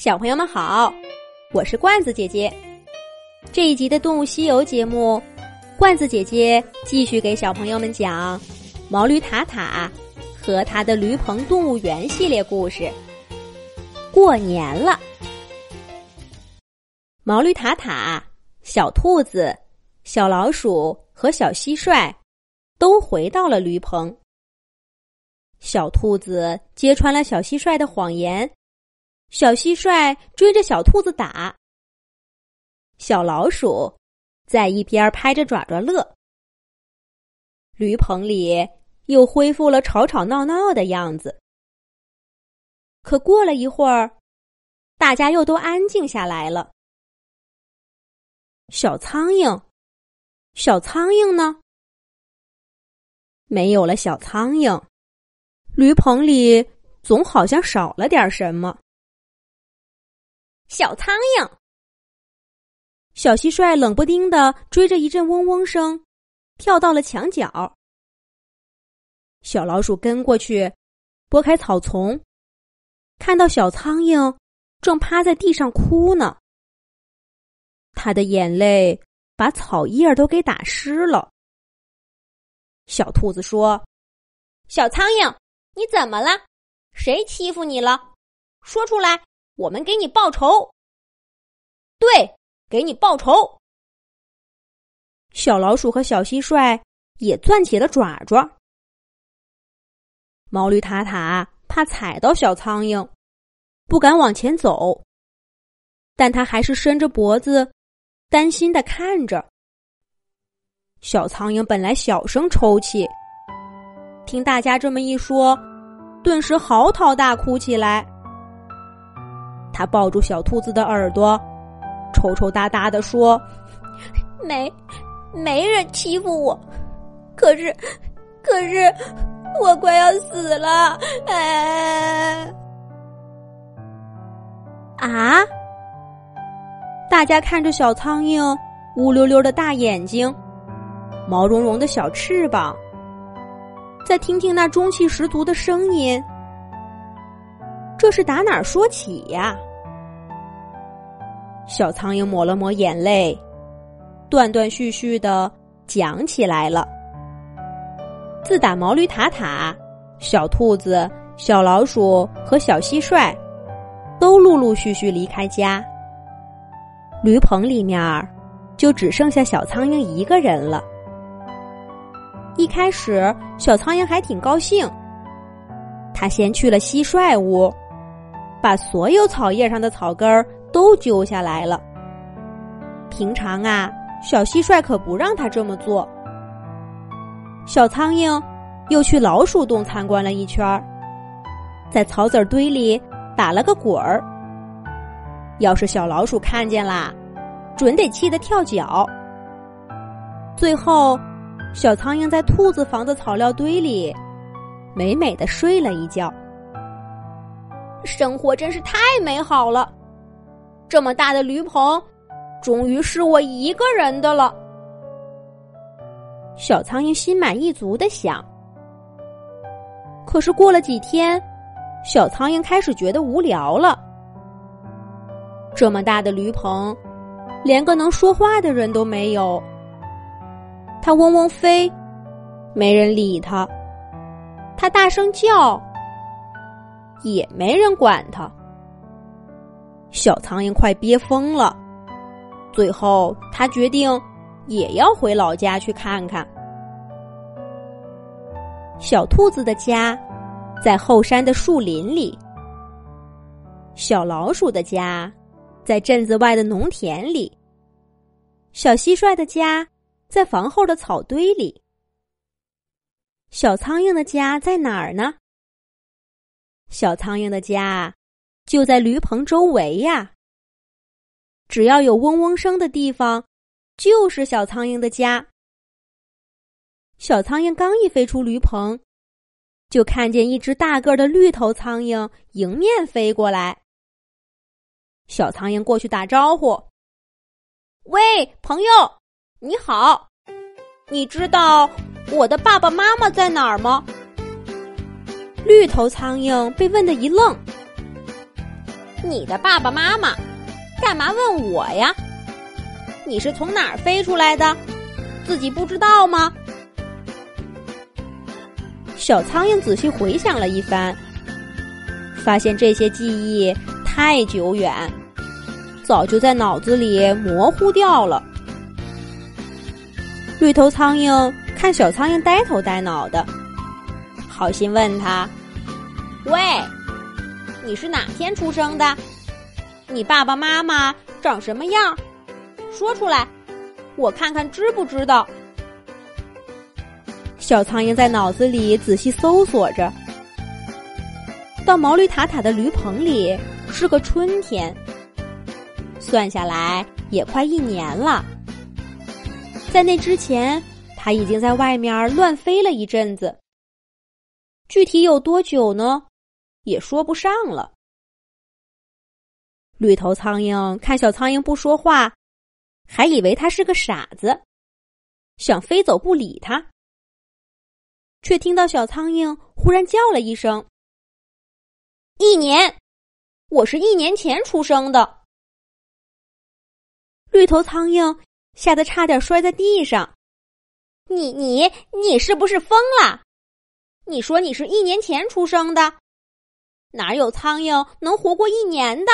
小朋友们好，我是罐子姐姐。这一集的《动物西游》节目，罐子姐姐继续给小朋友们讲毛驴塔塔和他的驴棚动物园系列故事。过年了，毛驴塔塔、小兔子、小老鼠和小蟋蟀都回到了驴棚。小兔子揭穿了小蟋蟀的谎言。小蟋蟀追着小兔子打，小老鼠在一边拍着爪爪乐。驴棚里又恢复了吵吵闹闹的样子。可过了一会儿，大家又都安静下来了。小苍蝇，小苍蝇呢？没有了小苍蝇，驴棚里总好像少了点什么。小苍蝇，小蟋蟀冷不丁的追着一阵嗡嗡声，跳到了墙角。小老鼠跟过去，拨开草丛，看到小苍蝇正趴在地上哭呢。他的眼泪把草叶都给打湿了。小兔子说：“小苍蝇，你怎么了？谁欺负你了？说出来。”我们给你报仇，对，给你报仇。小老鼠和小蟋蟀也攥起了爪爪。毛驴塔塔怕踩到小苍蝇，不敢往前走，但他还是伸着脖子，担心的看着。小苍蝇本来小声抽泣，听大家这么一说，顿时嚎啕大哭起来。他抱住小兔子的耳朵，抽抽搭搭的说：“没，没人欺负我，可是，可是，我快要死了！”哎，啊！大家看着小苍蝇乌溜溜的大眼睛，毛茸茸的小翅膀，再听听那中气十足的声音，这是打哪儿说起呀？小苍蝇抹了抹眼泪，断断续续的讲起来了。自打毛驴塔塔、小兔子、小老鼠和小蟋蟀都陆陆续续离开家，驴棚里面就只剩下小苍蝇一个人了。一开始，小苍蝇还挺高兴，他先去了蟋蟀屋，把所有草叶上的草根儿。都揪下来了。平常啊，小蟋蟀可不让他这么做。小苍蝇又去老鼠洞参观了一圈，在草籽堆里打了个滚儿。要是小老鼠看见啦，准得气得跳脚。最后，小苍蝇在兔子房的草料堆里美美的睡了一觉。生活真是太美好了。这么大的驴棚，终于是我一个人的了。小苍蝇心满意足的想。可是过了几天，小苍蝇开始觉得无聊了。这么大的驴棚，连个能说话的人都没有。它嗡嗡飞，没人理它；它大声叫，也没人管他。小苍蝇快憋疯了，最后他决定也要回老家去看看。小兔子的家在后山的树林里，小老鼠的家在镇子外的农田里，小蟋蟀的家在房后的草堆里。小苍蝇的家在哪儿呢？小苍蝇的家。就在驴棚周围呀。只要有嗡嗡声的地方，就是小苍蝇的家。小苍蝇刚一飞出驴棚，就看见一只大个的绿头苍蝇迎面飞过来。小苍蝇过去打招呼：“喂，朋友，你好，你知道我的爸爸妈妈在哪儿吗？”绿头苍蝇被问的一愣。你的爸爸妈妈，干嘛问我呀？你是从哪儿飞出来的？自己不知道吗？小苍蝇仔细回想了一番，发现这些记忆太久远，早就在脑子里模糊掉了。绿头苍蝇看小苍蝇呆头呆脑的，好心问他：“喂，你是哪天出生的？你爸爸妈妈长什么样？说出来，我看看知不知道。”小苍蝇在脑子里仔细搜索着，到毛驴塔塔的驴棚里是个春天，算下来也快一年了。在那之前，他已经在外面乱飞了一阵子。具体有多久呢？也说不上了。绿头苍蝇看小苍蝇不说话，还以为他是个傻子，想飞走不理他。却听到小苍蝇忽然叫了一声：“一年，我是一年前出生的。”绿头苍蝇吓得差点摔在地上。“你你你是不是疯了？你说你是一年前出生的，哪有苍蝇能活过一年的？”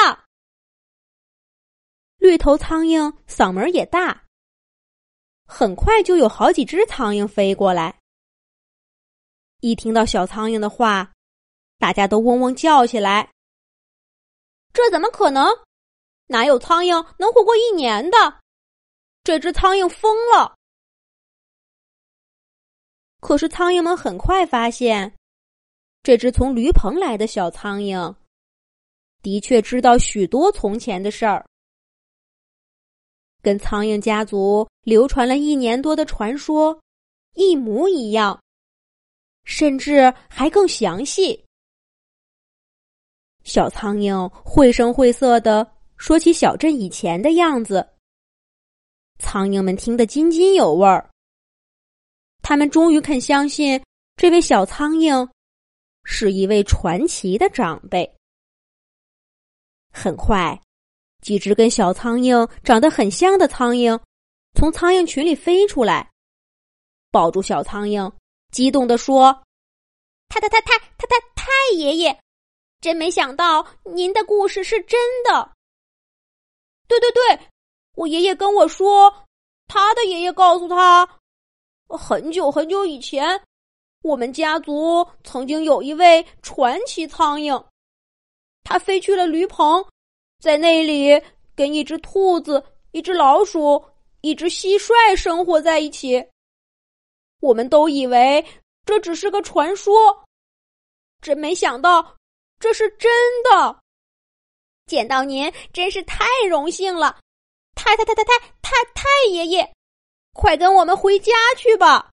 绿头苍蝇嗓门也大，很快就有好几只苍蝇飞过来。一听到小苍蝇的话，大家都嗡嗡叫起来。这怎么可能？哪有苍蝇能活过一年的？这只苍蝇疯了。可是苍蝇们很快发现，这只从驴棚来的小苍蝇，的确知道许多从前的事儿，跟苍蝇家族流传了一年多的传说一模一样。甚至还更详细。小苍蝇绘声绘色的说起小镇以前的样子，苍蝇们听得津津有味儿。他们终于肯相信，这位小苍蝇是一位传奇的长辈。很快，几只跟小苍蝇长得很像的苍蝇从苍蝇群里飞出来，抱住小苍蝇。激动地说：“太太太太太太太爷爷，真没想到您的故事是真的。对对对，我爷爷跟我说，他的爷爷告诉他，很久很久以前，我们家族曾经有一位传奇苍蝇，它飞去了驴棚，在那里跟一只兔子、一只老鼠、一只蟋蟀生活在一起。”我们都以为这只是个传说，真没想到这是真的。见到您真是太荣幸了，太太太太太太太爷爷，快跟我们回家去吧！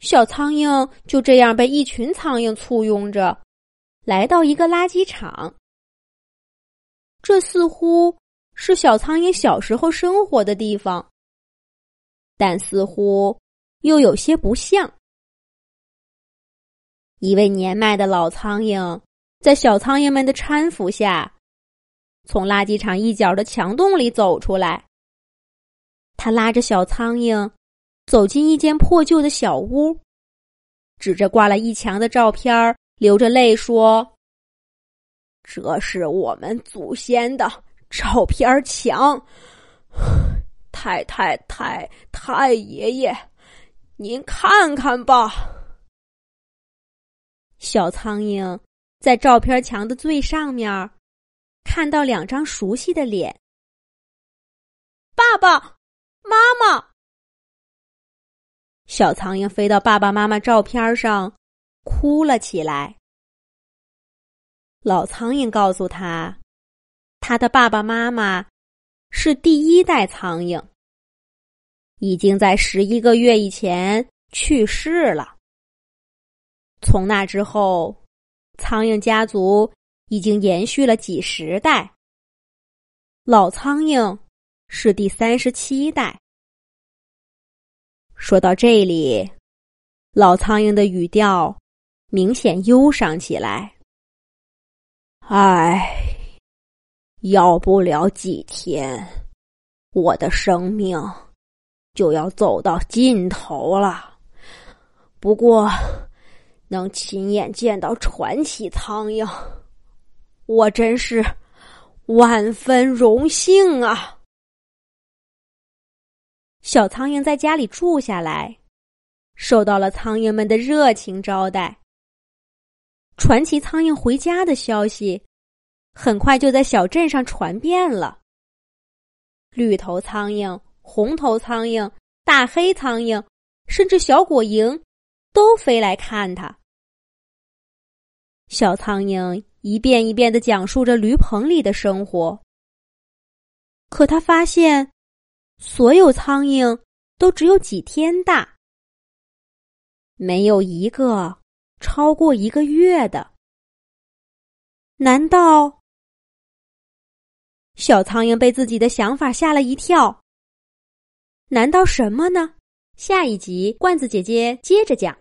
小苍蝇就这样被一群苍蝇簇拥着，来到一个垃圾场。这似乎是小苍蝇小时候生活的地方。但似乎又有些不像。一位年迈的老苍蝇在小苍蝇们的搀扶下，从垃圾场一角的墙洞里走出来。他拉着小苍蝇走进一间破旧的小屋，指着挂了一墙的照片，流着泪说：“这是我们祖先的照片墙。”太太太太爷爷，您看看吧。小苍蝇在照片墙的最上面看到两张熟悉的脸。爸爸妈妈。小苍蝇飞到爸爸妈妈照片上，哭了起来。老苍蝇告诉他，他的爸爸妈妈是第一代苍蝇。已经在十一个月以前去世了。从那之后，苍蝇家族已经延续了几十代。老苍蝇是第三十七代。说到这里，老苍蝇的语调明显忧伤起来。唉，要不了几天，我的生命就要走到尽头了。不过，能亲眼见到传奇苍蝇，我真是万分荣幸啊！小苍蝇在家里住下来，受到了苍蝇们的热情招待。传奇苍蝇回家的消息，很快就在小镇上传遍了。绿头苍蝇、红头苍蝇、大黑苍蝇，甚至小果蝇，都飞来看他。小苍蝇一遍一遍的讲述着驴棚里的生活，可他发现，所有苍蝇都只有几天大，没有一个。超过一个月的？难道小苍蝇被自己的想法吓了一跳？难道什么呢？下一集罐子姐姐接着讲。